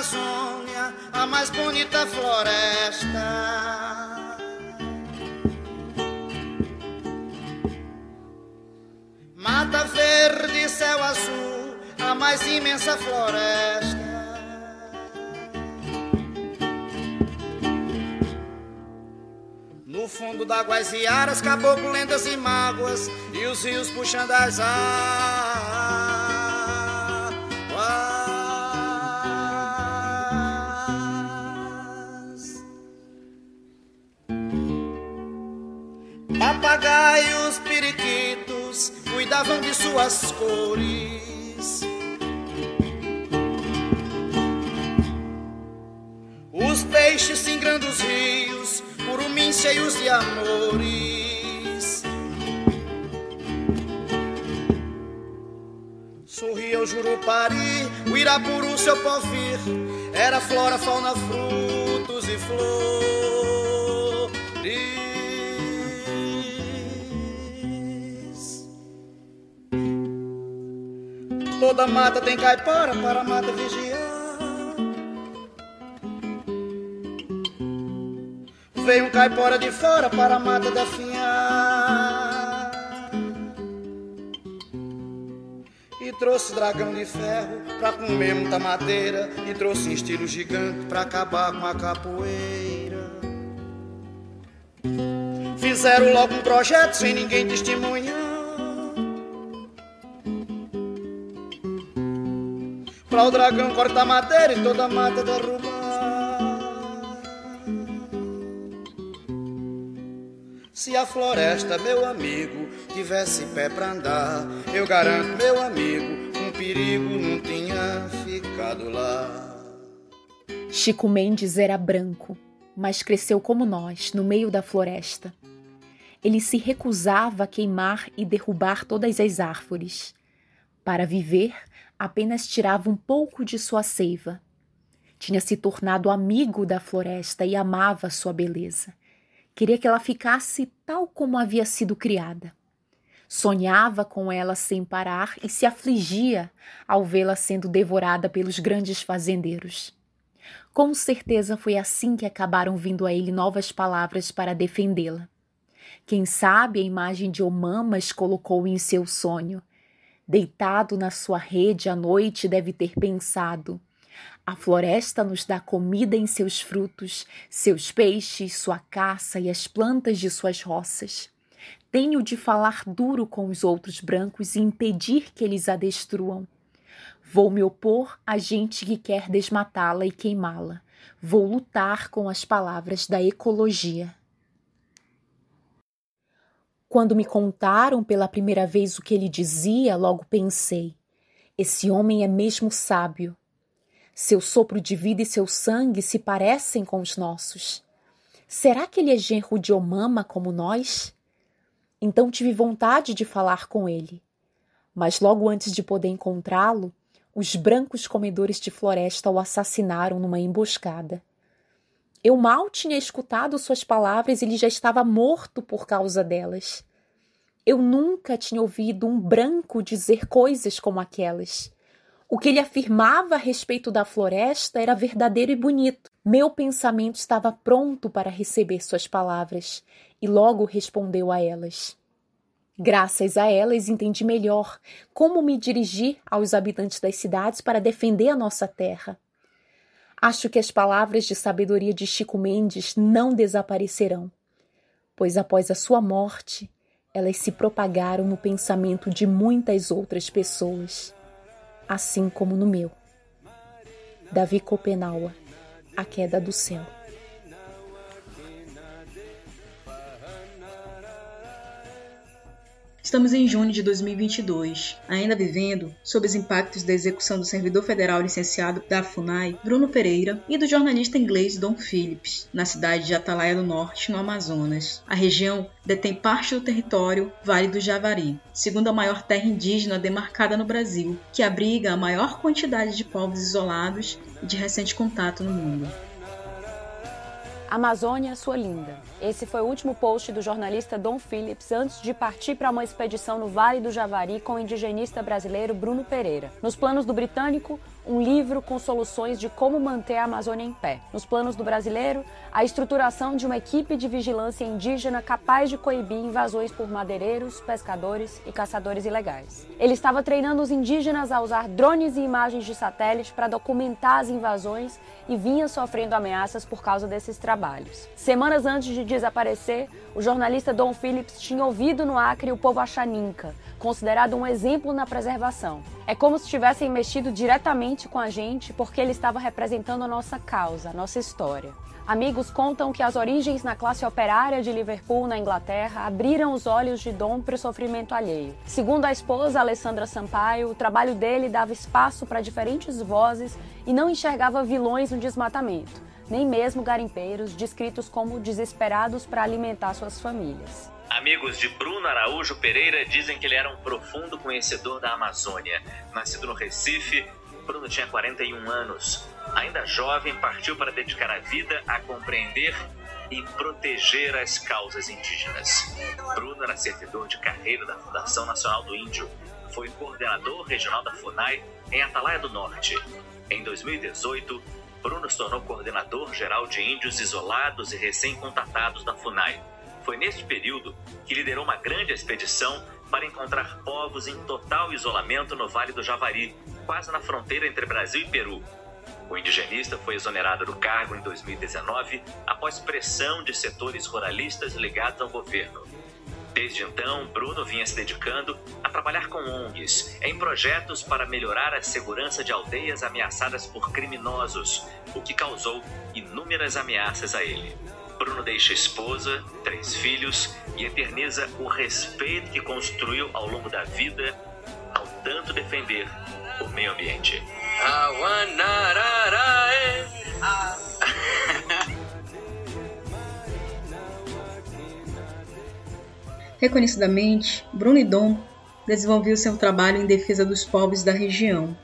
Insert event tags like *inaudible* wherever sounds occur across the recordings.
Amazônia, a mais bonita floresta. Mata verde, céu azul, a mais imensa floresta. No fundo d'águas e aras, caboclo, lendas e mágoas, e os rios puxando as águas. Suas cores. Os peixes singrando os rios, curumins cheios de amores. Sorria o Jurupari, o Irapuru, seu povir. Era flora, fauna, frutos e flores. Toda mata tem caipora para a mata vigiar. Veio um caipora de fora para a mata definhar E trouxe dragão de ferro pra comer muita madeira. E trouxe um estilo gigante pra acabar com a capoeira. Fizeram logo um projeto sem ninguém testemunhar Pra o dragão cortar madeira e toda a mata derrubar Se a floresta, meu amigo, tivesse pé pra andar, eu garanto, meu amigo, um perigo não tinha ficado lá. Chico Mendes era branco, mas cresceu como nós, no meio da floresta. Ele se recusava a queimar e derrubar todas as árvores. Para viver, apenas tirava um pouco de sua seiva. Tinha se tornado amigo da floresta e amava sua beleza. Queria que ela ficasse tal como havia sido criada. Sonhava com ela sem parar e se afligia ao vê-la sendo devorada pelos grandes fazendeiros. Com certeza foi assim que acabaram vindo a ele novas palavras para defendê-la. Quem sabe a imagem de Omamas colocou em seu sonho. Deitado na sua rede à noite, deve ter pensado: a floresta nos dá comida em seus frutos, seus peixes, sua caça e as plantas de suas roças. Tenho de falar duro com os outros brancos e impedir que eles a destruam. Vou me opor a gente que quer desmatá-la e queimá-la. Vou lutar com as palavras da ecologia. Quando me contaram pela primeira vez o que ele dizia, logo pensei: esse homem é mesmo sábio. Seu sopro de vida e seu sangue se parecem com os nossos. Será que ele é genro de Omama como nós? Então tive vontade de falar com ele. Mas logo antes de poder encontrá-lo, os brancos comedores de floresta o assassinaram numa emboscada. Eu mal tinha escutado suas palavras e ele já estava morto por causa delas. Eu nunca tinha ouvido um branco dizer coisas como aquelas. O que ele afirmava a respeito da floresta era verdadeiro e bonito. Meu pensamento estava pronto para receber suas palavras e logo respondeu a elas. Graças a elas entendi melhor como me dirigir aos habitantes das cidades para defender a nossa terra. Acho que as palavras de sabedoria de Chico Mendes não desaparecerão, pois após a sua morte, elas se propagaram no pensamento de muitas outras pessoas, assim como no meu. Davi Copenaua, A Queda do Céu. Estamos em junho de 2022, ainda vivendo sob os impactos da execução do servidor federal licenciado da FUNAI, Bruno Pereira, e do jornalista inglês Don Phillips, na cidade de Atalaia do Norte, no Amazonas. A região detém parte do território Vale do Javari, segunda maior terra indígena demarcada no Brasil, que abriga a maior quantidade de povos isolados e de recente contato no mundo. Amazônia, sua linda. Esse foi o último post do jornalista Dom Phillips antes de partir para uma expedição no Vale do Javari com o indigenista brasileiro Bruno Pereira. Nos planos do britânico, um livro com soluções de como manter a Amazônia em pé. Nos planos do brasileiro, a estruturação de uma equipe de vigilância indígena capaz de coibir invasões por madeireiros, pescadores e caçadores ilegais. Ele estava treinando os indígenas a usar drones e imagens de satélite para documentar as invasões e vinha sofrendo ameaças por causa desses trabalhos. Semanas antes de desaparecer, o jornalista Don Phillips tinha ouvido no Acre o povo Axaninca, considerado um exemplo na preservação. É como se tivessem mexido diretamente com a gente porque ele estava representando a nossa causa, a nossa história. Amigos contam que as origens na classe operária de Liverpool, na Inglaterra, abriram os olhos de Dom para o sofrimento alheio. Segundo a esposa Alessandra Sampaio, o trabalho dele dava espaço para diferentes vozes e não enxergava vilões no desmatamento nem mesmo garimpeiros descritos como desesperados para alimentar suas famílias. Amigos de Bruno Araújo Pereira dizem que ele era um profundo conhecedor da Amazônia. Nascido no Recife, Bruno tinha 41 anos. Ainda jovem, partiu para dedicar a vida a compreender e proteger as causas indígenas. Bruno era servidor de carreira da Fundação Nacional do Índio. Foi coordenador regional da FUNAI em Atalaia do Norte. Em 2018, Bruno se tornou coordenador geral de índios isolados e recém-contatados da FUNAI. Foi neste período que liderou uma grande expedição para encontrar povos em total isolamento no Vale do Javari, quase na fronteira entre Brasil e Peru. O indigenista foi exonerado do cargo em 2019 após pressão de setores ruralistas ligados ao governo. Desde então, Bruno vinha se dedicando a trabalhar com ONGs em projetos para melhorar a segurança de aldeias ameaçadas por criminosos, o que causou inúmeras ameaças a ele. Bruno deixa esposa, três filhos e eterniza o respeito que construiu ao longo da vida ao tanto defender o meio ambiente. *laughs* Reconhecidamente, Bruno e Dom desenvolveu seu trabalho em defesa dos povos da região,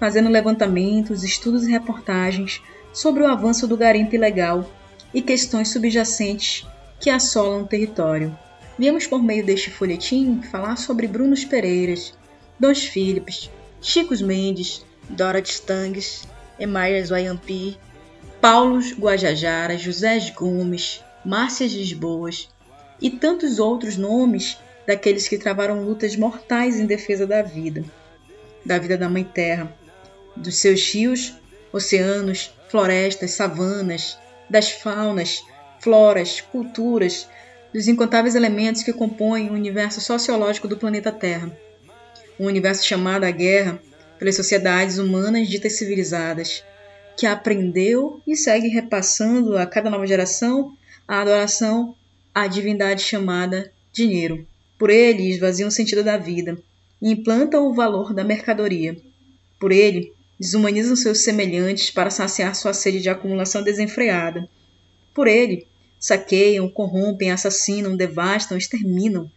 fazendo levantamentos, estudos e reportagens sobre o avanço do garimpo ilegal e questões subjacentes que assolam o território. Viemos por meio deste folhetim falar sobre Brunos Pereiras, Dons Philips, Chicos Mendes, Dorothy Stangues, Emaias Wayampi, Paulos Guajajara, José Gomes, Márcias Lisboas e tantos outros nomes daqueles que travaram lutas mortais em defesa da vida, da vida da Mãe Terra, dos seus rios, oceanos, florestas, savanas, das faunas, floras, culturas, dos incontáveis elementos que compõem o universo sociológico do planeta Terra. Um universo chamado a guerra pelas sociedades humanas ditas civilizadas, que aprendeu e segue repassando a cada nova geração a adoração à divindade chamada dinheiro. Por ele esvaziam o sentido da vida e implantam o valor da mercadoria. Por ele desumanizam seus semelhantes para saciar sua sede de acumulação desenfreada. Por ele, saqueiam, corrompem, assassinam, devastam, exterminam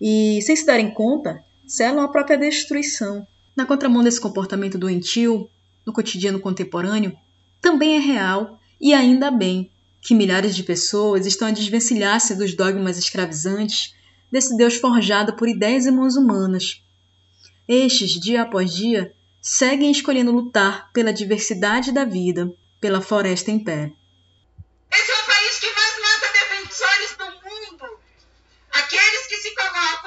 e, sem se darem conta, selam a própria destruição. Na contramão desse comportamento doentio, no cotidiano contemporâneo, também é real, e ainda bem, que milhares de pessoas estão a desvencilhar-se dos dogmas escravizantes desse Deus forjado por ideias e mãos humanas. Estes, dia após dia, seguem escolhendo lutar pela diversidade da vida, pela floresta em pé. Esse é o país que mais mata defensores do mundo. Aqueles que se colocam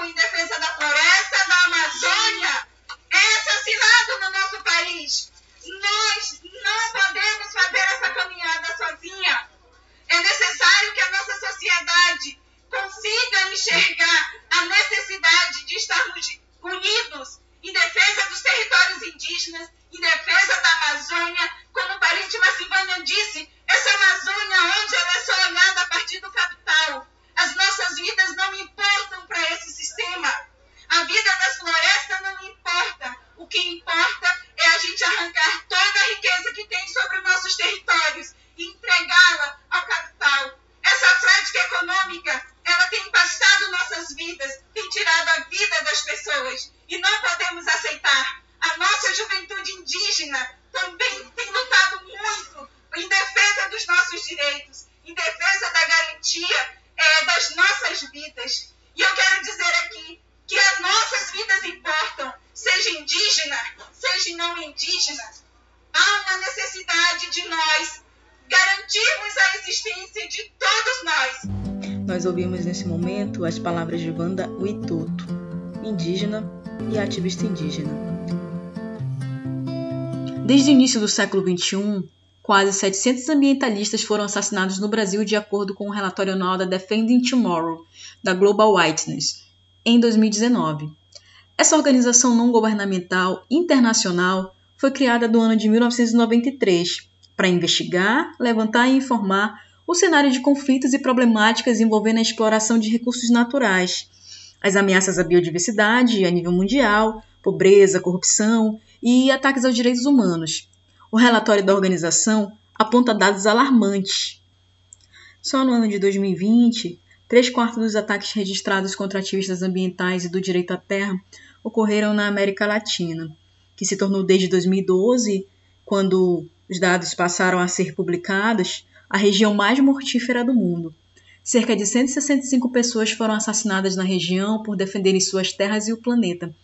ativista indígena. Desde o início do século XXI, quase 700 ambientalistas foram assassinados no Brasil de acordo com o relatório anual da Defending Tomorrow, da Global Whiteness, em 2019. Essa organização não governamental internacional foi criada no ano de 1993 para investigar, levantar e informar o cenário de conflitos e problemáticas envolvendo a exploração de recursos naturais, as ameaças à biodiversidade a nível mundial, pobreza, corrupção e ataques aos direitos humanos. O relatório da organização aponta dados alarmantes. Só no ano de 2020, três quartos dos ataques registrados contra ativistas ambientais e do direito à terra ocorreram na América Latina, que se tornou desde 2012, quando os dados passaram a ser publicados, a região mais mortífera do mundo. Cerca de 165 pessoas foram assassinadas na região por defenderem suas terras e o planeta.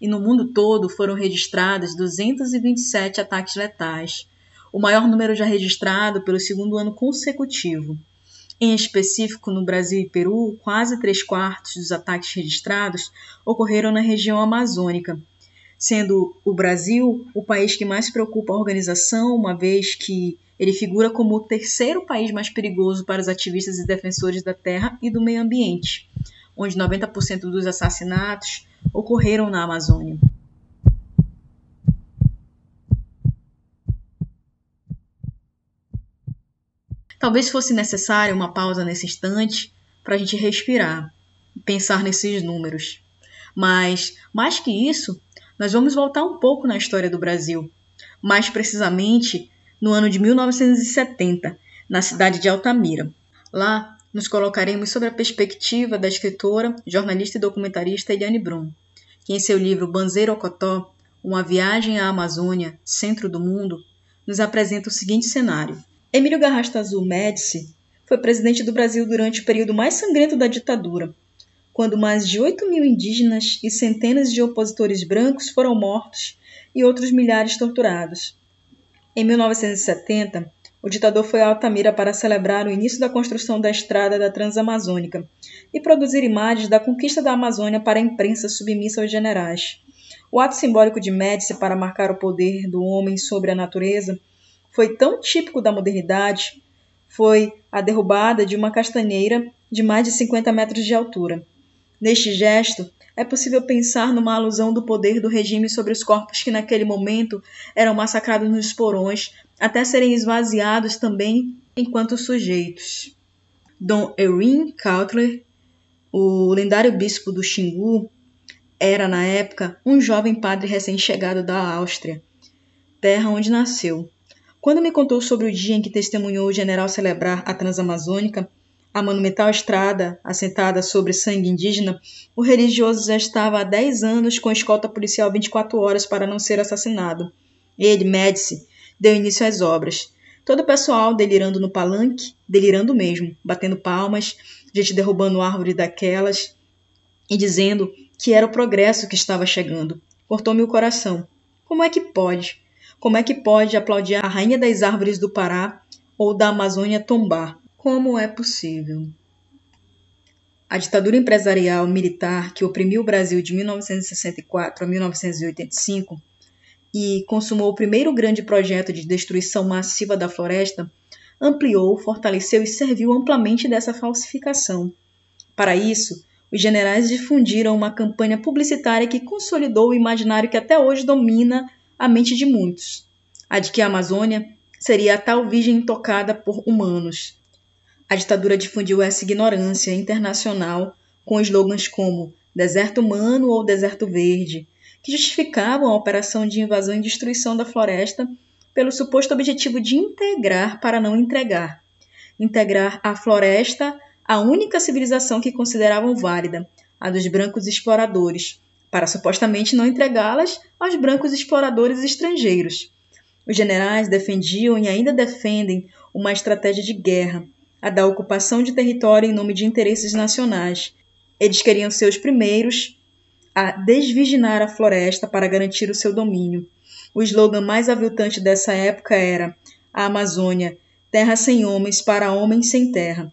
E no mundo todo foram registrados 227 ataques letais, o maior número já registrado pelo segundo ano consecutivo. Em específico, no Brasil e Peru, quase três quartos dos ataques registrados ocorreram na região amazônica, sendo o Brasil o país que mais preocupa a organização, uma vez que ele figura como o terceiro país mais perigoso para os ativistas e defensores da terra e do meio ambiente, onde 90% dos assassinatos ocorreram na Amazônia. Talvez fosse necessária uma pausa nesse instante para a gente respirar e pensar nesses números. Mas, mais que isso, nós vamos voltar um pouco na história do Brasil, mais precisamente no ano de 1970, na cidade de Altamira. Lá, nos colocaremos sobre a perspectiva da escritora, jornalista e documentarista Eliane Brum, que em seu livro Banzeiro Ocotó, Uma Viagem à Amazônia, Centro do Mundo, nos apresenta o seguinte cenário. Emílio Garrasta Azul Médici foi presidente do Brasil durante o período mais sangrento da ditadura, quando mais de 8 mil indígenas e centenas de opositores brancos foram mortos e outros milhares torturados. Em 1970, o ditador foi a Altamira para celebrar o início da construção da estrada da Transamazônica e produzir imagens da conquista da Amazônia para a imprensa submissa aos generais. O ato simbólico de Médici para marcar o poder do homem sobre a natureza foi tão típico da modernidade foi a derrubada de uma castanheira de mais de 50 metros de altura. Neste gesto, é possível pensar numa alusão do poder do regime sobre os corpos que naquele momento eram massacrados nos porões, até serem esvaziados também enquanto sujeitos. Dom Erin Cautler, o lendário bispo do Xingu, era na época um jovem padre recém-chegado da Áustria, terra onde nasceu. Quando me contou sobre o dia em que testemunhou o general celebrar a Transamazônica, a monumental estrada, assentada sobre sangue indígena, o religioso já estava há 10 anos com escolta policial 24 horas para não ser assassinado. Ele, Médici, deu início às obras. Todo o pessoal delirando no palanque, delirando mesmo, batendo palmas, gente derrubando árvore daquelas e dizendo que era o progresso que estava chegando. Cortou-me o coração. Como é que pode? Como é que pode aplaudir a rainha das árvores do Pará ou da Amazônia tombar? Como é possível? A ditadura empresarial militar que oprimiu o Brasil de 1964 a 1985 e consumou o primeiro grande projeto de destruição massiva da floresta, ampliou, fortaleceu e serviu amplamente dessa falsificação. Para isso, os generais difundiram uma campanha publicitária que consolidou o imaginário que até hoje domina a mente de muitos: a de que a Amazônia seria a tal virgem intocada por humanos, a ditadura difundiu essa ignorância internacional com slogans como deserto humano ou deserto verde, que justificavam a operação de invasão e destruição da floresta pelo suposto objetivo de integrar para não entregar. Integrar a floresta à única civilização que consideravam válida, a dos brancos exploradores, para supostamente não entregá-las aos brancos exploradores estrangeiros. Os generais defendiam e ainda defendem uma estratégia de guerra a da ocupação de território em nome de interesses nacionais. Eles queriam ser os primeiros a desvirginar a floresta para garantir o seu domínio. O slogan mais aviltante dessa época era: A Amazônia, terra sem homens para homens sem terra.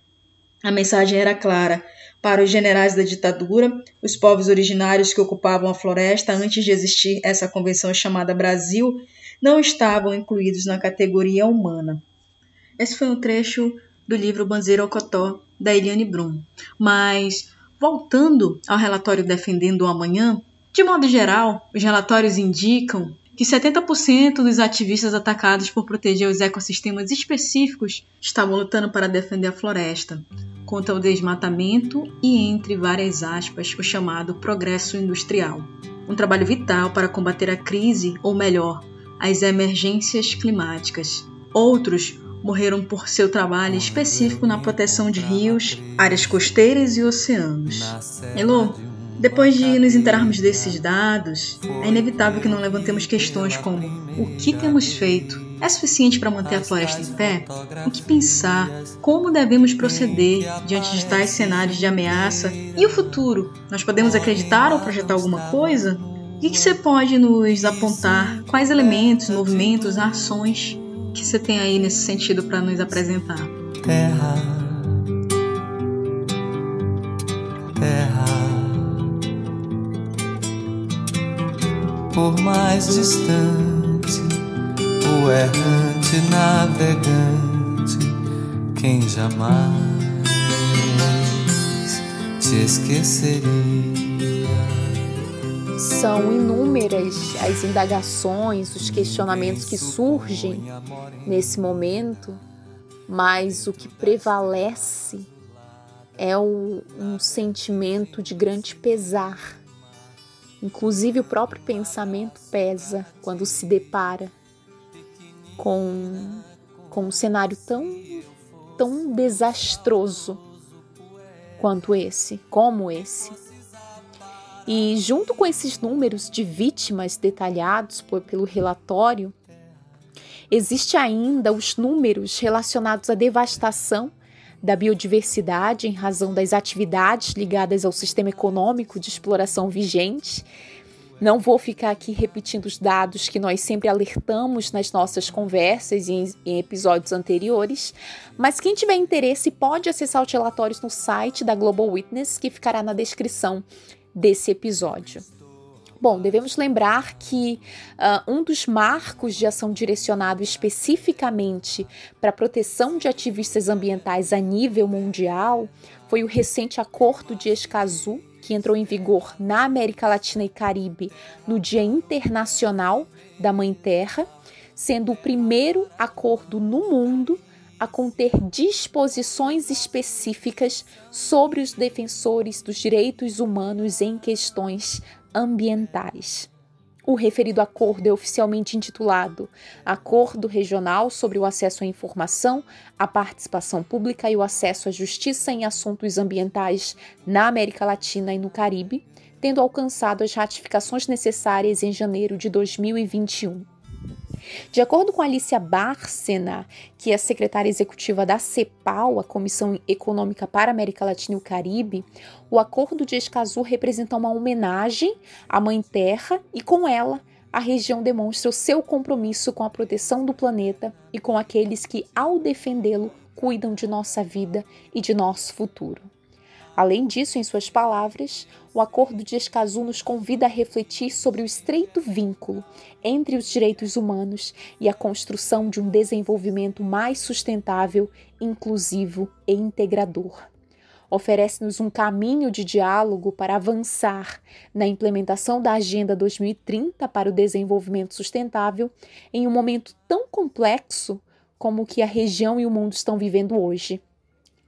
A mensagem era clara: para os generais da ditadura, os povos originários que ocupavam a floresta antes de existir essa convenção chamada Brasil não estavam incluídos na categoria humana. Esse foi um trecho do livro Banzeiro Ocotó, da Eliane Brum. Mas, voltando ao relatório Defendendo o Amanhã, de modo geral, os relatórios indicam que 70% dos ativistas atacados por proteger os ecossistemas específicos estavam lutando para defender a floresta contra o desmatamento e, entre várias aspas, o chamado progresso industrial. Um trabalho vital para combater a crise, ou melhor, as emergências climáticas. Outros morreram por seu trabalho específico na proteção de rios, áreas costeiras e oceanos. Elô, depois de nos enterarmos desses dados, é inevitável que não levantemos questões como o que temos feito? É suficiente para manter a floresta em pé? O que pensar? Como devemos proceder diante de tais cenários de ameaça? E o futuro? Nós podemos acreditar ou projetar alguma coisa? O que você pode nos apontar? Quais elementos, movimentos, ações que você tem aí nesse sentido para nos apresentar? Terra, terra, por mais distante, o errante navegante, quem jamais te esqueceria. São inúmeras as indagações, os questionamentos que surgem nesse momento, mas o que prevalece é um, um sentimento de grande pesar. Inclusive, o próprio pensamento pesa quando se depara com, com um cenário tão, tão desastroso quanto esse, como esse. E junto com esses números de vítimas detalhados por, pelo relatório, existe ainda os números relacionados à devastação da biodiversidade em razão das atividades ligadas ao sistema econômico de exploração vigente. Não vou ficar aqui repetindo os dados que nós sempre alertamos nas nossas conversas e em, em, episódios anteriores, mas quem tiver interesse pode acessar os relatórios no site da Global Witness, que ficará na descrição desse episódio. Bom, devemos lembrar que uh, um dos marcos de ação direcionado especificamente para a proteção de ativistas ambientais a nível mundial foi o recente Acordo de Escazú, que entrou em vigor na América Latina e Caribe no Dia Internacional da Mãe Terra, sendo o primeiro acordo no mundo a conter disposições específicas sobre os defensores dos direitos humanos em questões ambientais. O referido acordo é oficialmente intitulado Acordo Regional sobre o Acesso à Informação, a Participação Pública e o Acesso à Justiça em Assuntos Ambientais na América Latina e no Caribe, tendo alcançado as ratificações necessárias em janeiro de 2021. De acordo com Alicia Bárcena, que é secretária executiva da CEPAL, a Comissão Econômica para a América Latina e o Caribe, o Acordo de Escazú representa uma homenagem à Mãe Terra e, com ela, a região demonstra o seu compromisso com a proteção do planeta e com aqueles que, ao defendê-lo, cuidam de nossa vida e de nosso futuro. Além disso, em suas palavras, o Acordo de Escazú nos convida a refletir sobre o estreito vínculo entre os direitos humanos e a construção de um desenvolvimento mais sustentável, inclusivo e integrador. Oferece-nos um caminho de diálogo para avançar na implementação da Agenda 2030 para o Desenvolvimento Sustentável em um momento tão complexo como o que a região e o mundo estão vivendo hoje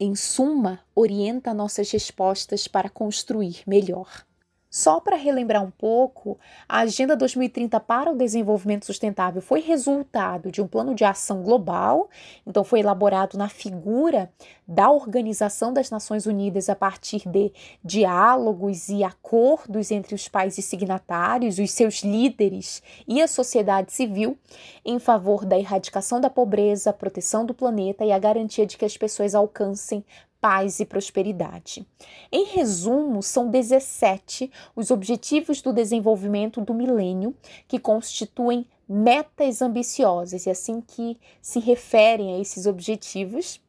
em suma, orienta nossas respostas para construir melhor. Só para relembrar um pouco, a Agenda 2030 para o Desenvolvimento Sustentável foi resultado de um plano de ação global, então foi elaborado na figura da Organização das Nações Unidas a partir de diálogos e acordos entre os países signatários, os seus líderes e a sociedade civil em favor da erradicação da pobreza, proteção do planeta e a garantia de que as pessoas alcancem paz e prosperidade. Em resumo, são 17 os Objetivos do Desenvolvimento do Milênio, que constituem metas ambiciosas, e assim que se referem a esses objetivos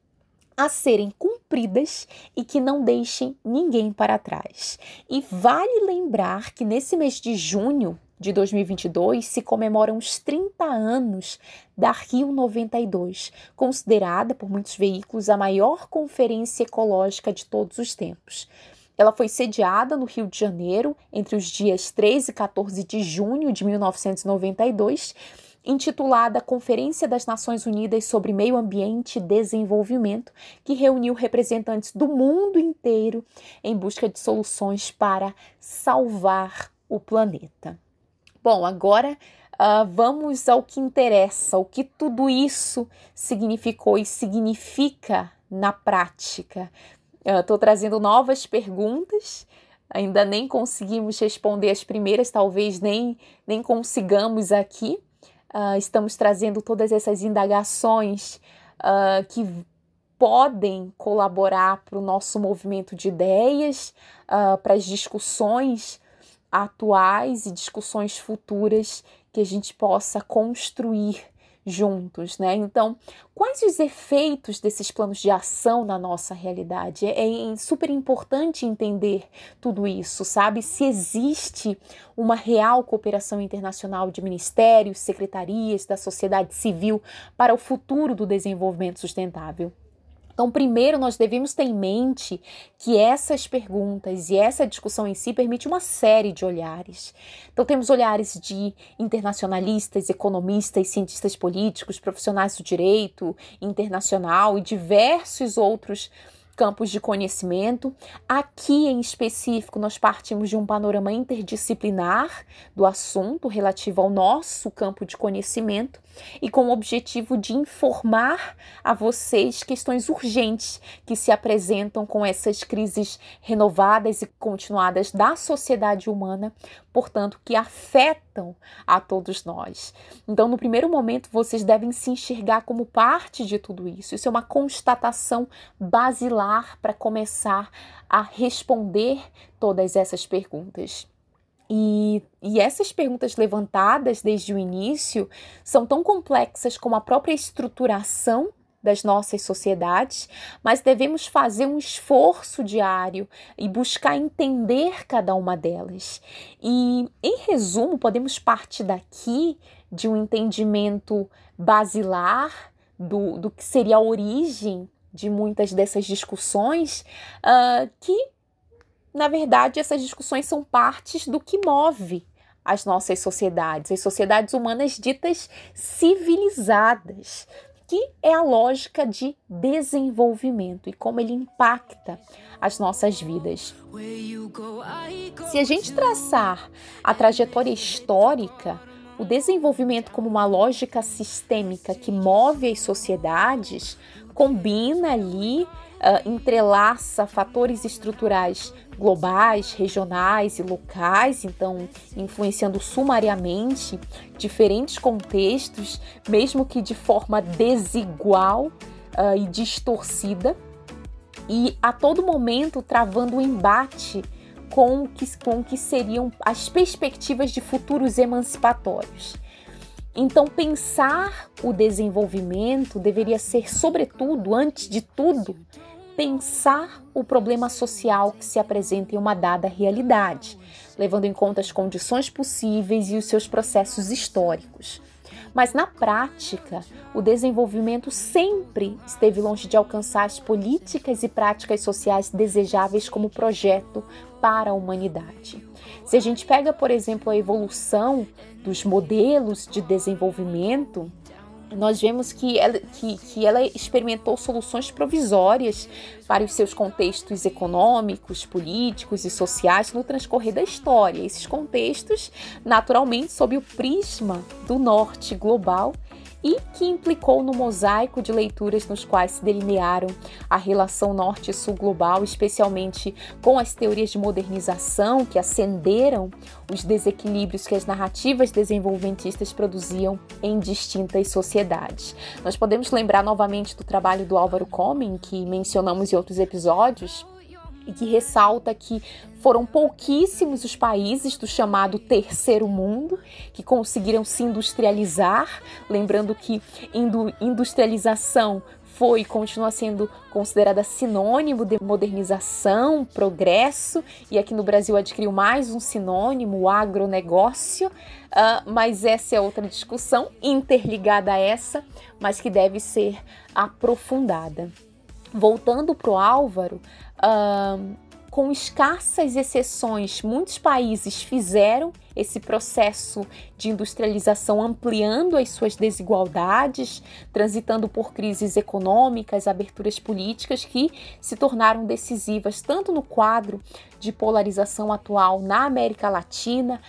a serem cumpridas e que não deixem ninguém para trás. E vale lembrar que nesse mês de junho de 2022 se comemoram os 30 anos da Rio 92, considerada por muitos veículos a maior conferência ecológica de todos os tempos. Ela foi sediada no Rio de Janeiro entre os dias 13 e 14 de junho de 1992 intitulada Conferência das Nações Unidas sobre Meio Ambiente e Desenvolvimento, que reuniu representantes do mundo inteiro em busca de soluções para salvar o planeta. Bom, agora uh, vamos ao que interessa, o que tudo isso significou e significa na prática. Estou uh, trazendo novas perguntas ainda nem conseguimos responder as primeiras, talvez nem, nem consigamos aqui, Uh, estamos trazendo todas essas indagações uh, que podem colaborar para o nosso movimento de ideias, uh, para as discussões atuais e discussões futuras que a gente possa construir juntos, né? Então, quais os efeitos desses planos de ação na nossa realidade? É, é super importante entender tudo isso, sabe? Se existe uma real cooperação internacional de ministérios, secretarias, da sociedade civil para o futuro do desenvolvimento sustentável. Então, primeiro, nós devemos ter em mente que essas perguntas e essa discussão em si permite uma série de olhares. Então, temos olhares de internacionalistas, economistas, cientistas políticos, profissionais do direito internacional e diversos outros campos de conhecimento. Aqui em específico, nós partimos de um panorama interdisciplinar do assunto relativo ao nosso campo de conhecimento e com o objetivo de informar a vocês questões urgentes que se apresentam com essas crises renovadas e continuadas da sociedade humana, portanto, que afetam a todos nós. Então, no primeiro momento, vocês devem se enxergar como parte de tudo isso. Isso é uma constatação basilar para começar a responder todas essas perguntas. E, e, essas perguntas levantadas desde o início são tão complexas como a própria estruturação das nossas sociedades, mas devemos fazer um esforço diário e buscar entender cada uma delas. E, em resumo, podemos partir daqui de um entendimento basilar do, do que seria a origem de muitas dessas discussões, uh, que na verdade, essas discussões são partes do que move as nossas sociedades, as sociedades humanas ditas civilizadas, que é a lógica de desenvolvimento e como ele impacta as nossas vidas. Se a gente traçar a trajetória histórica, o desenvolvimento como uma lógica sistêmica que move as sociedades combina ali uh, entrelaça fatores estruturais globais, regionais e locais, então influenciando sumariamente diferentes contextos, mesmo que de forma desigual uh, e distorcida, e a todo momento travando o um embate com o que, com que seriam as perspectivas de futuros emancipatórios. Então, pensar o desenvolvimento deveria ser, sobretudo, antes de tudo, pensar o problema social que se apresenta em uma dada realidade, levando em conta as condições possíveis e os seus processos históricos. Mas na prática, o desenvolvimento sempre esteve longe de alcançar as políticas e práticas sociais desejáveis como projeto para a humanidade. Se a gente pega, por exemplo, a evolução dos modelos de desenvolvimento, nós vemos que ela, que, que ela experimentou soluções provisórias para os seus contextos econômicos, políticos e sociais no transcorrer da história. Esses contextos, naturalmente, sob o prisma do norte global e que implicou no mosaico de leituras nos quais se delinearam a relação norte-sul global, especialmente com as teorias de modernização que acenderam os desequilíbrios que as narrativas desenvolvimentistas produziam em distintas sociedades. Nós podemos lembrar novamente do trabalho do Álvaro Comem, que mencionamos em outros episódios, e que ressalta que foram pouquíssimos os países do chamado terceiro mundo que conseguiram se industrializar, lembrando que industrialização foi e continua sendo considerada sinônimo de modernização, progresso, e aqui no Brasil adquiriu mais um sinônimo, o agronegócio, uh, mas essa é outra discussão interligada a essa, mas que deve ser aprofundada. Voltando para o Álvaro, uh, com escassas exceções, muitos países fizeram esse processo de industrialização ampliando as suas desigualdades, transitando por crises econômicas, aberturas políticas que se tornaram decisivas tanto no quadro de polarização atual na América Latina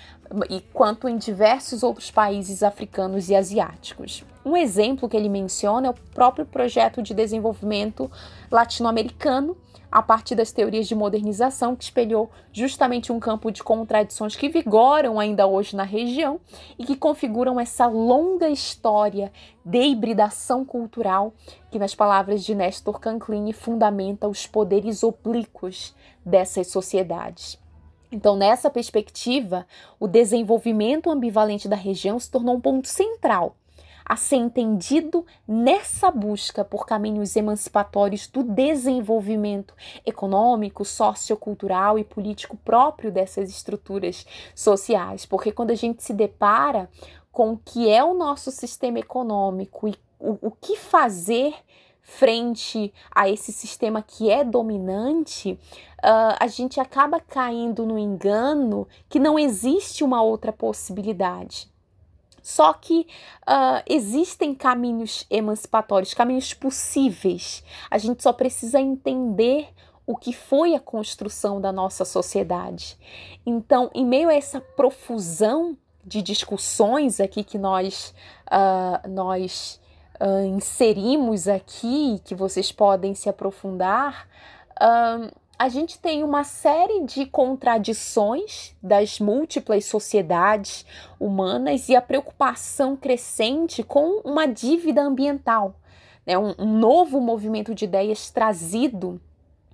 e quanto em diversos outros países africanos e asiáticos. Um exemplo que ele menciona é o próprio projeto de desenvolvimento latino-americano a partir das teorias de modernização, que espelhou justamente um campo de contradições que vigoram ainda hoje na região e que configuram essa longa história de hibridação cultural que, nas palavras de Nestor Canclini, fundamenta os poderes oblíquos dessas sociedades. Então, nessa perspectiva, o desenvolvimento ambivalente da região se tornou um ponto central a ser entendido nessa busca por caminhos emancipatórios do desenvolvimento econômico, sociocultural e político próprio dessas estruturas sociais. Porque quando a gente se depara com o que é o nosso sistema econômico e o, o que fazer frente a esse sistema que é dominante, uh, a gente acaba caindo no engano que não existe uma outra possibilidade. Só que uh, existem caminhos emancipatórios, caminhos possíveis. A gente só precisa entender o que foi a construção da nossa sociedade. Então, em meio a essa profusão de discussões aqui que nós, uh, nós uh, inserimos aqui, que vocês podem se aprofundar, a gente tem uma série de contradições das múltiplas sociedades humanas e a preocupação crescente com uma dívida ambiental, né? um, um novo movimento de ideias trazido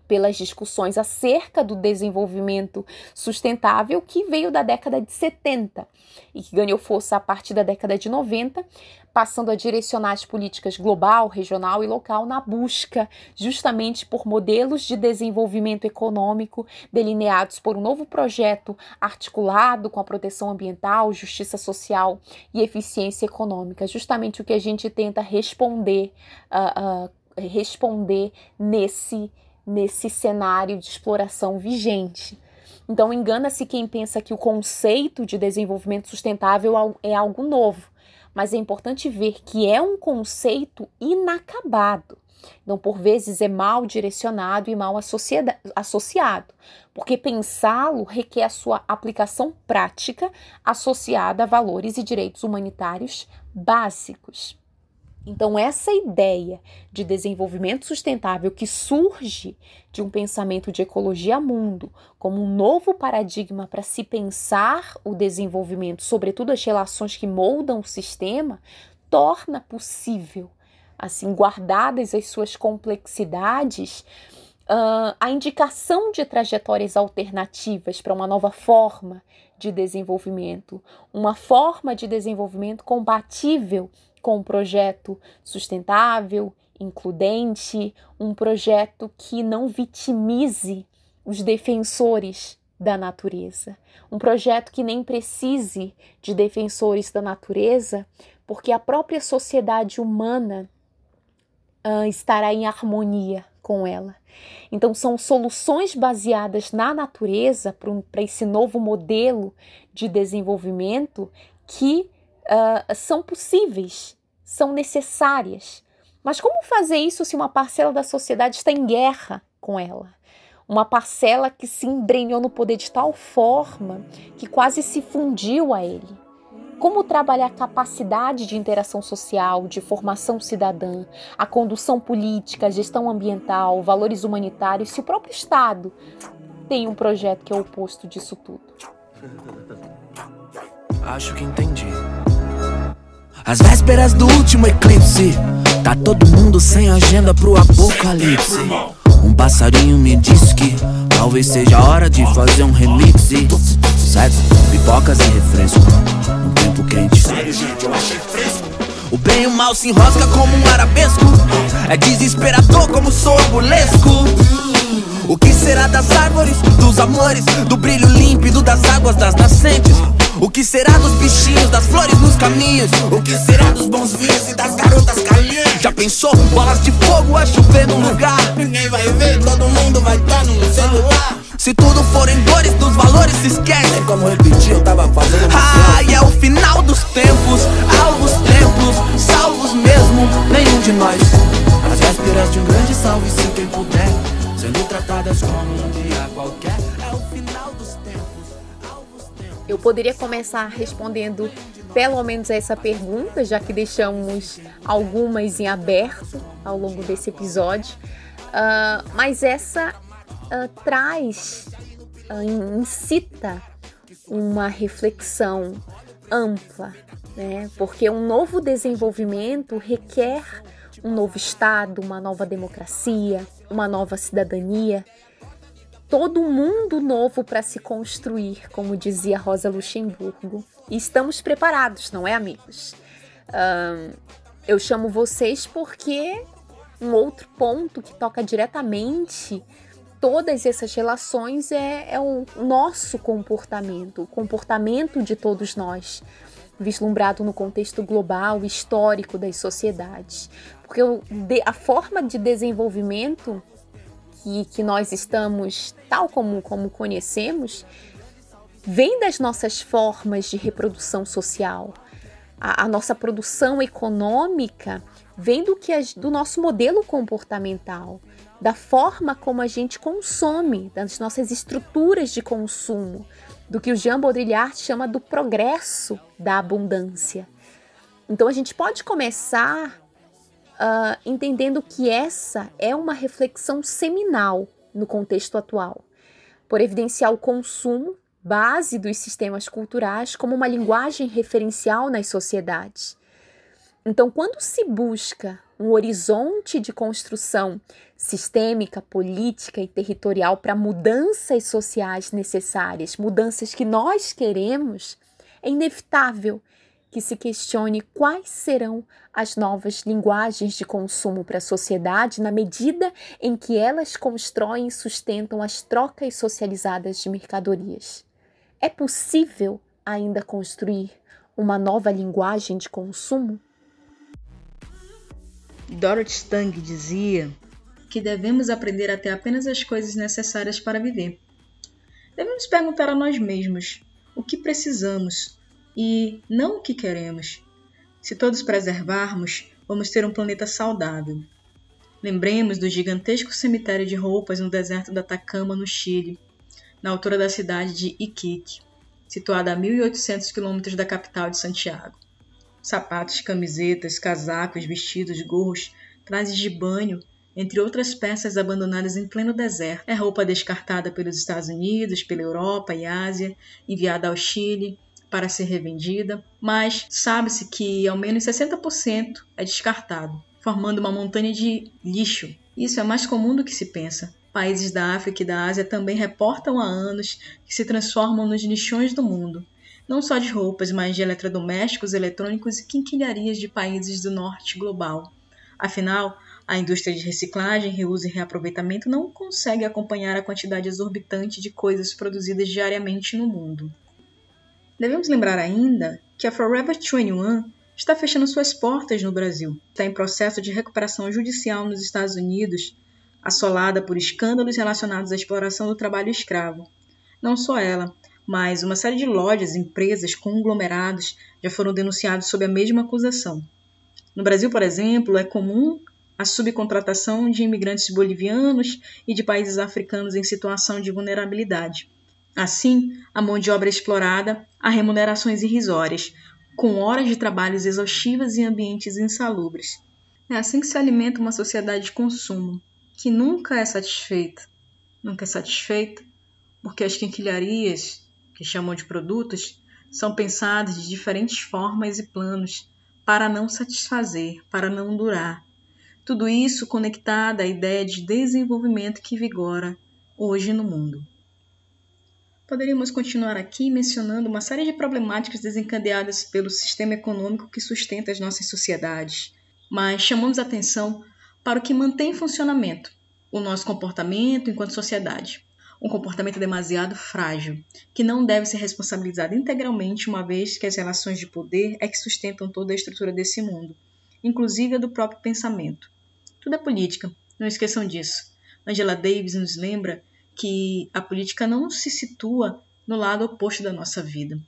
pelas discussões acerca do desenvolvimento sustentável que veio da década de 70 e que ganhou força a partir da década de 90, passando a direcionar as políticas global, regional e local na busca justamente por modelos de desenvolvimento econômico delineados por um novo projeto articulado com a proteção ambiental, justiça social e eficiência econômica, justamente o que a gente tenta responder, uh, uh, responder nesse nesse cenário de exploração vigente. Então, engana-se quem pensa que o conceito de desenvolvimento sustentável é algo novo, mas é importante ver que é um conceito inacabado. Então, por vezes, é mal direcionado e mal associado, porque pensá-lo requer a sua aplicação prática associada a valores e direitos humanitários básicos. Então, essa ideia de desenvolvimento sustentável que surge de um pensamento de ecologia mundo como um novo paradigma para se pensar o desenvolvimento, sobretudo as relações que moldam o sistema, torna possível, assim, guardadas as suas complexidades, uh, a indicação de trajetórias alternativas para uma nova forma de desenvolvimento, uma forma de desenvolvimento compatível com um projeto sustentável, includente, um projeto que não vitimize os defensores da natureza, um projeto que nem precise de defensores da natureza, porque a própria sociedade humana uh, estará em harmonia com ela. Então, são soluções baseadas na natureza para esse novo modelo de desenvolvimento que uh, são possíveis, são necessárias. Mas como fazer isso se uma parcela da sociedade está em guerra com ela? Uma parcela que se embrenhou no poder de tal forma que quase se fundiu a ele. Como trabalhar a capacidade de interação social, de formação cidadã, a condução política, a gestão ambiental, valores humanitários, se o próprio Estado tem um projeto que é o oposto disso tudo? Acho que entendi. Às vésperas do último eclipse, tá todo mundo sem agenda pro apocalipse. Um passarinho me disse que Talvez seja a hora de fazer um remix certo? Pipocas e refresco num tempo quente. O bem e o mal se enrosca como um arabesco. É desesperador como sorbulesco. O que será das árvores, dos amores, do brilho límpido das águas das nascentes? O que será dos bichinhos, das flores nos caminhos? O que será dos bons vinhos e das garotas calientes? Já pensou? Bolas de fogo a chover num lugar. Ninguém vai ver, todo mundo vai estar no celular. Se tudo forem dores, dos valores se esquecem. Como repetir, eu tava fazendo Ah, e é o final dos tempos, alvos templos, salvos mesmo, nenhum de nós. As vésperas de um grande salve, se quem puder, sendo tratadas como um dia qualquer. É o final dos tempos. Eu poderia começar respondendo pelo menos essa pergunta, já que deixamos algumas em aberto ao longo desse episódio. Uh, mas essa uh, traz, uh, incita uma reflexão ampla, né? porque um novo desenvolvimento requer um novo Estado, uma nova democracia, uma nova cidadania, todo mundo novo para se construir, como dizia Rosa Luxemburgo. E estamos preparados, não é, amigos? Um, eu chamo vocês porque um outro ponto que toca diretamente todas essas relações é, é o nosso comportamento, o comportamento de todos nós, vislumbrado no contexto global, histórico das sociedades. Porque de, a forma de desenvolvimento que, que nós estamos, tal como, como conhecemos, vem das nossas formas de reprodução social. A, a nossa produção econômica vem do, que do nosso modelo comportamental da forma como a gente consome, das nossas estruturas de consumo, do que o Jean Baudrillard chama do progresso da abundância. Então a gente pode começar uh, entendendo que essa é uma reflexão seminal no contexto atual, por evidenciar o consumo, base dos sistemas culturais, como uma linguagem referencial nas sociedades. Então, quando se busca um horizonte de construção sistêmica, política e territorial para mudanças sociais necessárias, mudanças que nós queremos, é inevitável que se questione quais serão as novas linguagens de consumo para a sociedade na medida em que elas constroem e sustentam as trocas socializadas de mercadorias. É possível ainda construir uma nova linguagem de consumo? Dorothy Stang dizia que devemos aprender a ter apenas as coisas necessárias para viver. Devemos perguntar a nós mesmos o que precisamos e não o que queremos. Se todos preservarmos, vamos ter um planeta saudável. Lembremos do gigantesco cemitério de roupas no deserto da Atacama, no Chile, na altura da cidade de Iquique, situada a 1.800 quilômetros da capital de Santiago. Sapatos, camisetas, casacos, vestidos, gorros, trajes de banho entre outras peças abandonadas em pleno deserto. É roupa descartada pelos Estados Unidos, pela Europa e Ásia, enviada ao Chile para ser revendida, mas sabe-se que ao menos 60% é descartado, formando uma montanha de lixo. Isso é mais comum do que se pensa. Países da África e da Ásia também reportam há anos que se transformam nos lixões do mundo, não só de roupas, mas de eletrodomésticos, eletrônicos e quinquilharias de países do norte global. Afinal, a indústria de reciclagem, reuso e reaproveitamento não consegue acompanhar a quantidade exorbitante de coisas produzidas diariamente no mundo. Devemos lembrar ainda que a Forever 21 está fechando suas portas no Brasil. Está em processo de recuperação judicial nos Estados Unidos, assolada por escândalos relacionados à exploração do trabalho escravo. Não só ela, mas uma série de lojas, empresas, conglomerados já foram denunciados sob a mesma acusação. No Brasil, por exemplo, é comum a subcontratação de imigrantes bolivianos e de países africanos em situação de vulnerabilidade. Assim, a mão de obra é explorada a remunerações irrisórias, com horas de trabalhos exaustivas e ambientes insalubres. É assim que se alimenta uma sociedade de consumo, que nunca é satisfeita. Nunca é satisfeita porque as quinquilharias, que chamam de produtos, são pensadas de diferentes formas e planos para não satisfazer, para não durar, tudo isso conectado à ideia de desenvolvimento que vigora hoje no mundo. Poderíamos continuar aqui mencionando uma série de problemáticas desencadeadas pelo sistema econômico que sustenta as nossas sociedades, mas chamamos atenção para o que mantém em funcionamento o nosso comportamento enquanto sociedade. Um comportamento demasiado frágil, que não deve ser responsabilizado integralmente, uma vez que as relações de poder é que sustentam toda a estrutura desse mundo, inclusive a do próprio pensamento. Tudo é política, não esqueçam disso. Angela Davis nos lembra que a política não se situa no lado oposto da nossa vida.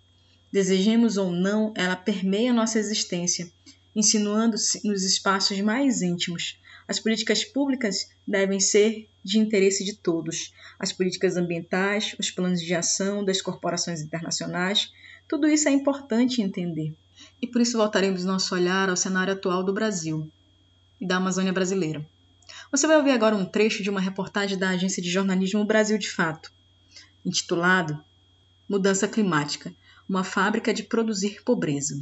Desejemos ou não, ela permeia nossa existência, insinuando-se nos espaços mais íntimos. As políticas públicas devem ser de interesse de todos. As políticas ambientais, os planos de ação das corporações internacionais, tudo isso é importante entender. E por isso voltaremos nosso olhar ao cenário atual do Brasil e da Amazônia brasileira. Você vai ouvir agora um trecho de uma reportagem da agência de jornalismo Brasil de Fato, intitulado Mudança Climática uma fábrica de produzir pobreza.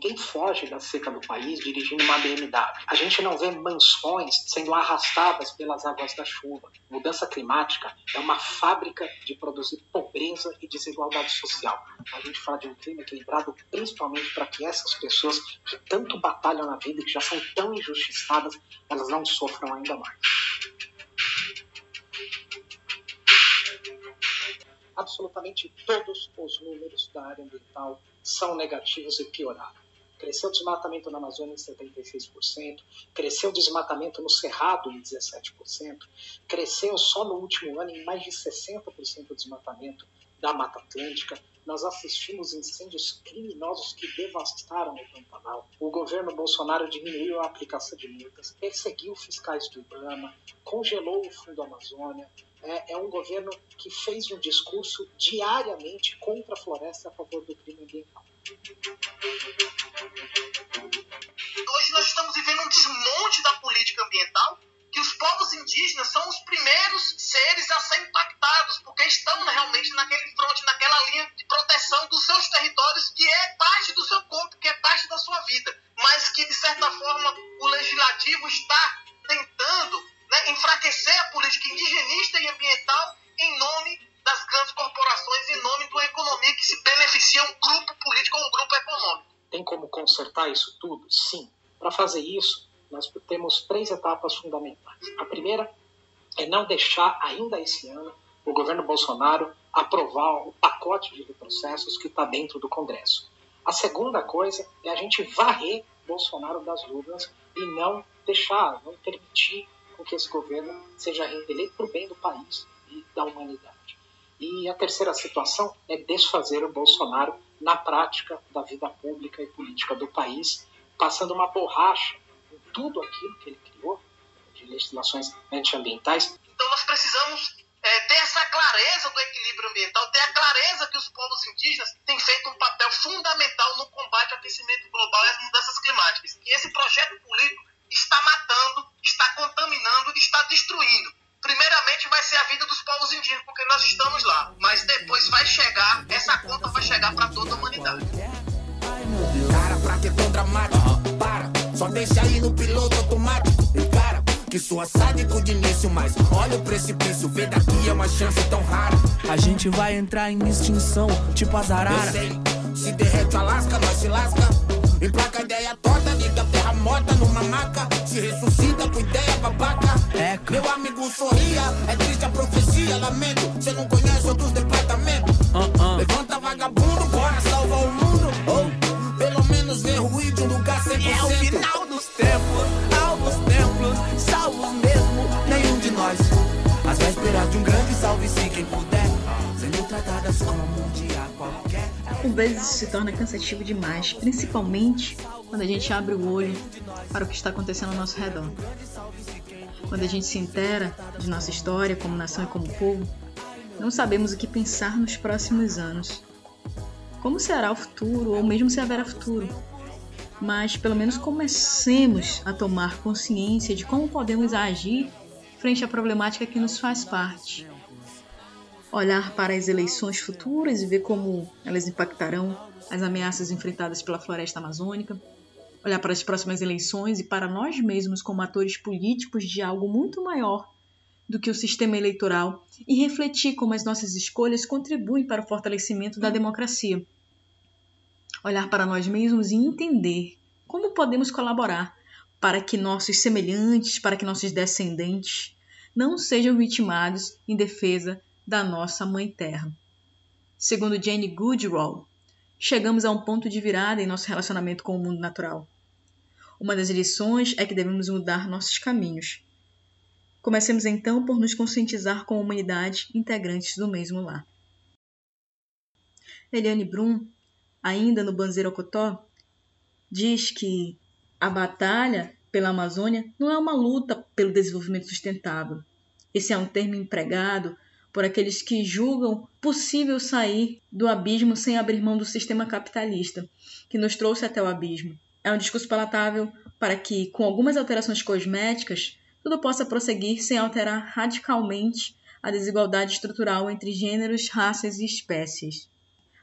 Ninguém foge da seca do país dirigindo uma BMW. A gente não vê mansões sendo arrastadas pelas águas da chuva. Mudança climática é uma fábrica de produzir pobreza e desigualdade social. A gente fala de um clima equilibrado principalmente para que essas pessoas que tanto batalham na vida, que já são tão injustiçadas, elas não sofram ainda mais. absolutamente todos os números da área ambiental são negativos e pioraram. Cresceu o desmatamento na Amazônia em 76%, cresceu o desmatamento no Cerrado em 17%, cresceu só no último ano em mais de 60% o desmatamento da Mata Atlântica. Nós assistimos incêndios criminosos que devastaram o Pantanal. O governo Bolsonaro diminuiu a aplicação de multas, perseguiu fiscais do IBAMA, congelou o Fundo Amazônia, é, é, um governo que fez um discurso diariamente contra a floresta a favor do crime ambiental. Hoje nós estamos vivendo um desmonte da política ambiental, que os povos indígenas são os primeiros seres a ser impactados, porque estão realmente naquele fronte, naquela linha de proteção dos seus territórios, que é parte do seu corpo, que é parte da sua vida, mas que de certa forma o legislativo está tentando né, enfraquecer a política indigenista e ambiental em nome das grandes corporações, em nome de uma economia que se beneficia um grupo político ou um grupo econômico. Tem como consertar isso tudo? Sim. Para fazer isso, nós temos três etapas fundamentais. A primeira é não deixar ainda esse ano o governo Bolsonaro aprovar o pacote de retrocessos que está dentro do Congresso. A segunda coisa é a gente varrer Bolsonaro das urnas e não deixar, não permitir com que esse governo seja reeleito para o bem do país e da humanidade. E a terceira situação é desfazer o Bolsonaro na prática da vida pública e política do país, passando uma borracha em tudo aquilo que ele criou de legislações antiambientais. Então nós precisamos é, ter essa clareza do equilíbrio ambiental, ter a clareza que os povos indígenas têm feito um papel fundamental no combate ao aquecimento global e às mudanças climáticas. E esse projeto político está matando, está contaminando, está destruindo. Primeiramente vai ser a vida dos povos indígenas, porque nós estamos lá. Mas depois vai chegar, essa conta vai chegar para toda a humanidade. Cara, pra que tão dramático? Para, só deixa aí no piloto automático. E cara, que sua sádico de início, mas olha o precipício, vê daqui é uma chance tão rara. A gente vai entrar em extinção, tipo as araras. Se derrete a lasca, nós se lasca. Emplaca a ideia torta, liga a terra morta numa maca. Se ressuscita com ideia babaca. É, Meu amigo sorria, é triste a profecia. Lamento, você não conhece outros departamentos. Uh -uh. Levanta vagabundo, bora salvar o mundo. Ou pelo menos ver ruim de um lugar 100%. E é o final dos tempos, alvos templos, salvos mesmo, nenhum de nós. As vésperas de um grande salve-se quem puder. Por vezes se torna cansativo demais, principalmente quando a gente abre o olho para o que está acontecendo ao nosso redor. Quando a gente se intera de nossa história como nação e como povo, não sabemos o que pensar nos próximos anos. Como será o futuro, ou mesmo se haverá futuro. Mas pelo menos comecemos a tomar consciência de como podemos agir frente à problemática que nos faz parte olhar para as eleições futuras e ver como elas impactarão as ameaças enfrentadas pela floresta amazônica, olhar para as próximas eleições e para nós mesmos como atores políticos de algo muito maior do que o sistema eleitoral e refletir como as nossas escolhas contribuem para o fortalecimento da democracia. Olhar para nós mesmos e entender como podemos colaborar para que nossos semelhantes, para que nossos descendentes não sejam vitimados em defesa da nossa Mãe Terra. Segundo Jane Goodall, chegamos a um ponto de virada em nosso relacionamento com o mundo natural. Uma das lições é que devemos mudar nossos caminhos. Comecemos então por nos conscientizar com a humanidade integrantes do mesmo lar. Eliane Brum, ainda no Banzeirocotó, diz que a batalha pela Amazônia não é uma luta pelo desenvolvimento sustentável. Esse é um termo empregado por aqueles que julgam possível sair do abismo sem abrir mão do sistema capitalista, que nos trouxe até o abismo. É um discurso palatável para que, com algumas alterações cosméticas, tudo possa prosseguir sem alterar radicalmente a desigualdade estrutural entre gêneros, raças e espécies.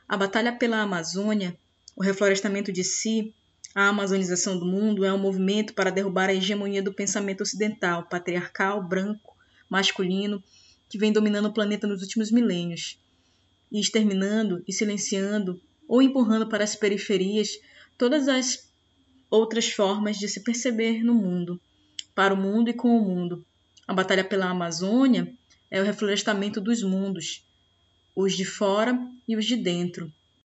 A batalha pela Amazônia, o reflorestamento de si, a amazonização do mundo é um movimento para derrubar a hegemonia do pensamento ocidental, patriarcal, branco, masculino, que vem dominando o planeta nos últimos milênios, e exterminando e silenciando ou empurrando para as periferias todas as outras formas de se perceber no mundo, para o mundo e com o mundo. A batalha pela Amazônia é o reflorestamento dos mundos, os de fora e os de dentro,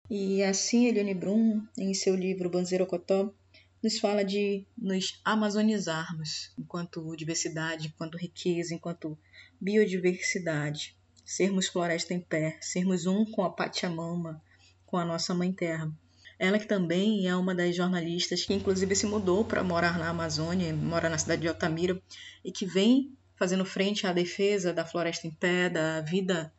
e assim Eliane Brum, em seu livro Banzeirocotó, nos fala de nos amazonizarmos enquanto diversidade, enquanto riqueza, enquanto biodiversidade, sermos floresta em pé, sermos um com a Pachamama, com a nossa mãe terra. Ela que também é uma das jornalistas que inclusive se mudou para morar na Amazônia, mora na cidade de Altamira e que vem fazendo frente à defesa da floresta em pé, da vida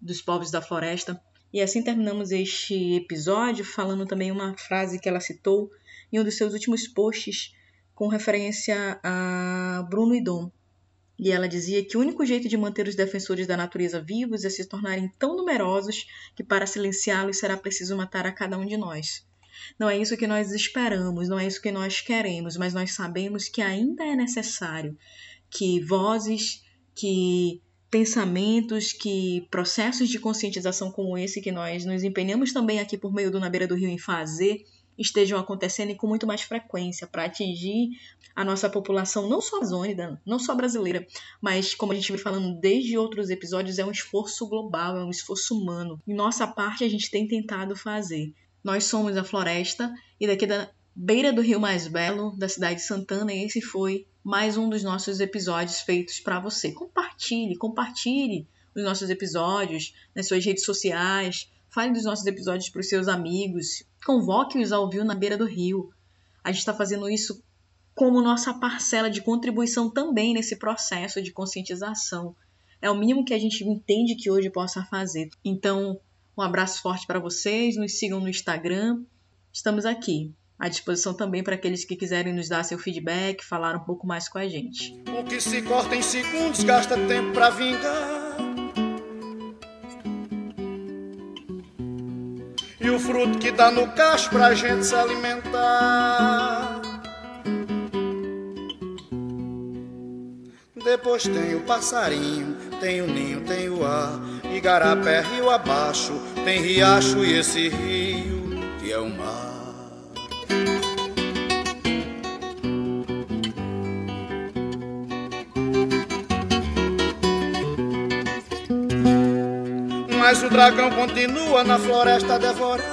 dos povos da floresta e assim terminamos este episódio falando também uma frase que ela citou em um dos seus últimos posts com referência a Bruno Idom. E ela dizia que o único jeito de manter os defensores da natureza vivos é se tornarem tão numerosos que para silenciá-los será preciso matar a cada um de nós. Não é isso que nós esperamos, não é isso que nós queremos, mas nós sabemos que ainda é necessário que vozes que pensamentos, que processos de conscientização como esse que nós nos empenhamos também aqui por meio do Na Beira do Rio em fazer estejam acontecendo e com muito mais frequência para atingir a nossa população, não só amazônica, não só brasileira, mas como a gente vem falando desde outros episódios, é um esforço global, é um esforço humano. Em nossa parte, a gente tem tentado fazer. Nós somos a floresta e daqui da beira do rio mais belo da cidade de Santana, esse foi mais um dos nossos episódios feitos para você. Compartilhe, compartilhe os nossos episódios nas suas redes sociais, fale dos nossos episódios para os seus amigos, convoque-os ao ouvir na beira do rio. A gente está fazendo isso como nossa parcela de contribuição também nesse processo de conscientização. É o mínimo que a gente entende que hoje possa fazer. Então, um abraço forte para vocês, nos sigam no Instagram. Estamos aqui à disposição também para aqueles que quiserem nos dar seu feedback, falar um pouco mais com a gente. O que se corta em segundos gasta tempo para vingar. E o fruto que dá no cacho pra gente se alimentar. Depois tem o passarinho, tem o ninho, tem o ar. Igarapé, rio abaixo, tem riacho e esse rio que é o mar. Mas o dragão continua na floresta a devorar.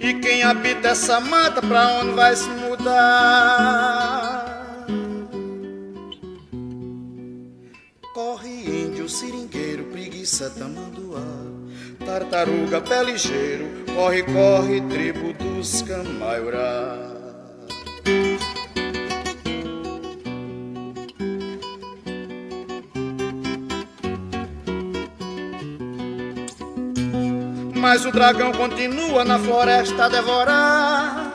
E quem habita essa mata, pra onde vai se mudar? Corre índio, seringueiro, preguiça, tamanduá. Tartaruga, pé ligeiro, corre, corre, tribo dos camaiurá. Mas o dragão continua na floresta a devorar.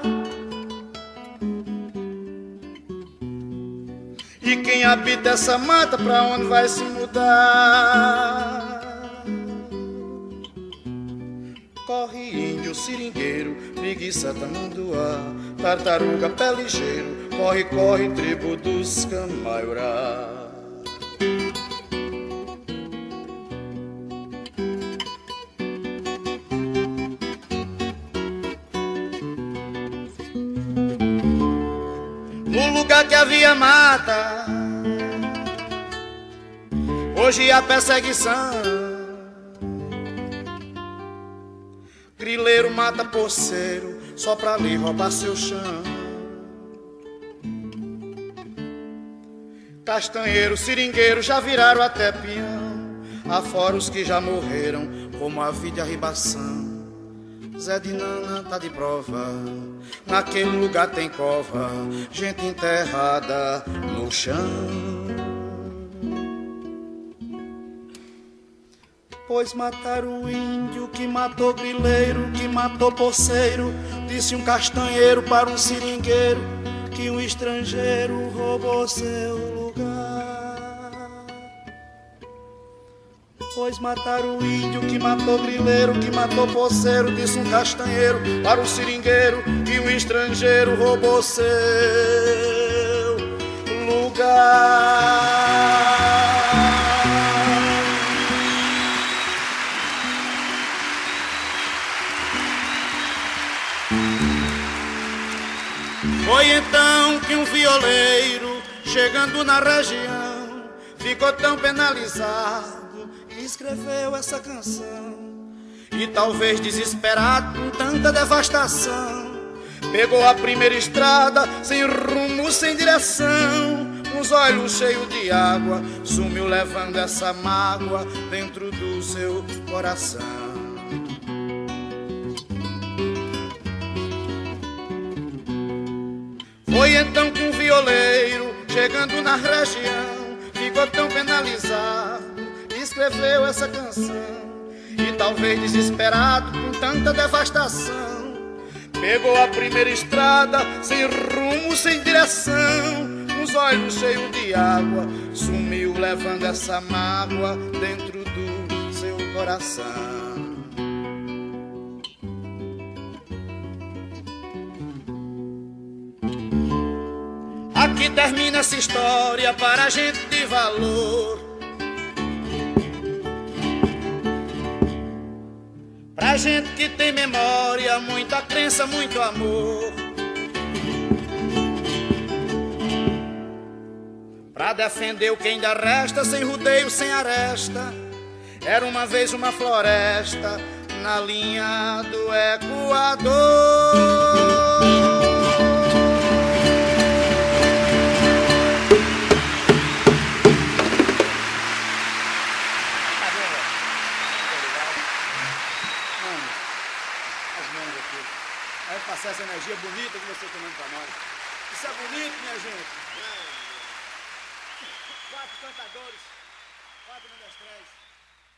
E quem habita essa mata, pra onde vai se mudar? Corre índio, seringueiro, preguiça tamanduá, tartaruga, pé ligeiro, Corre, corre, tribo dos Camaiurá. Que havia mata, hoje a perseguição. Grileiro mata poceiro só pra lhe roubar seu chão. Castanheiro, seringueiro já viraram até peão. Afora os que já morreram, como a vida e a ribação. Zé de Nana tá de prova, naquele lugar tem cova, gente enterrada no chão. Pois mataram o índio que matou grileiro, que matou poceiro, disse um castanheiro para um seringueiro que um estrangeiro roubou seu lugar. Pois mataram o índio que matou grileiro, que matou poceiro, disse um castanheiro para um seringueiro que um estrangeiro roubou seu lugar. Foi então que um violeiro, chegando na região, ficou tão penalizado escreveu essa canção. E talvez desesperado com tanta devastação, pegou a primeira estrada, sem rumo, sem direção. Os olhos cheios de água, sumiu levando essa mágoa dentro do seu coração. Foi então que um violeiro, chegando na região, ficou tão penalizado, escreveu essa canção. E talvez desesperado com tanta devastação, pegou a primeira estrada, sem rumo, sem direção, os olhos cheios de água, sumiu levando essa mágoa dentro do seu coração. Aqui termina essa história para gente de valor. Pra gente que tem memória, muita crença, muito amor. Pra defender o que ainda resta, sem rodeio, sem aresta. Era uma vez uma floresta na linha do Equador. Passar essa energia bonita que você está dando para nós. Isso é bonito, minha gente.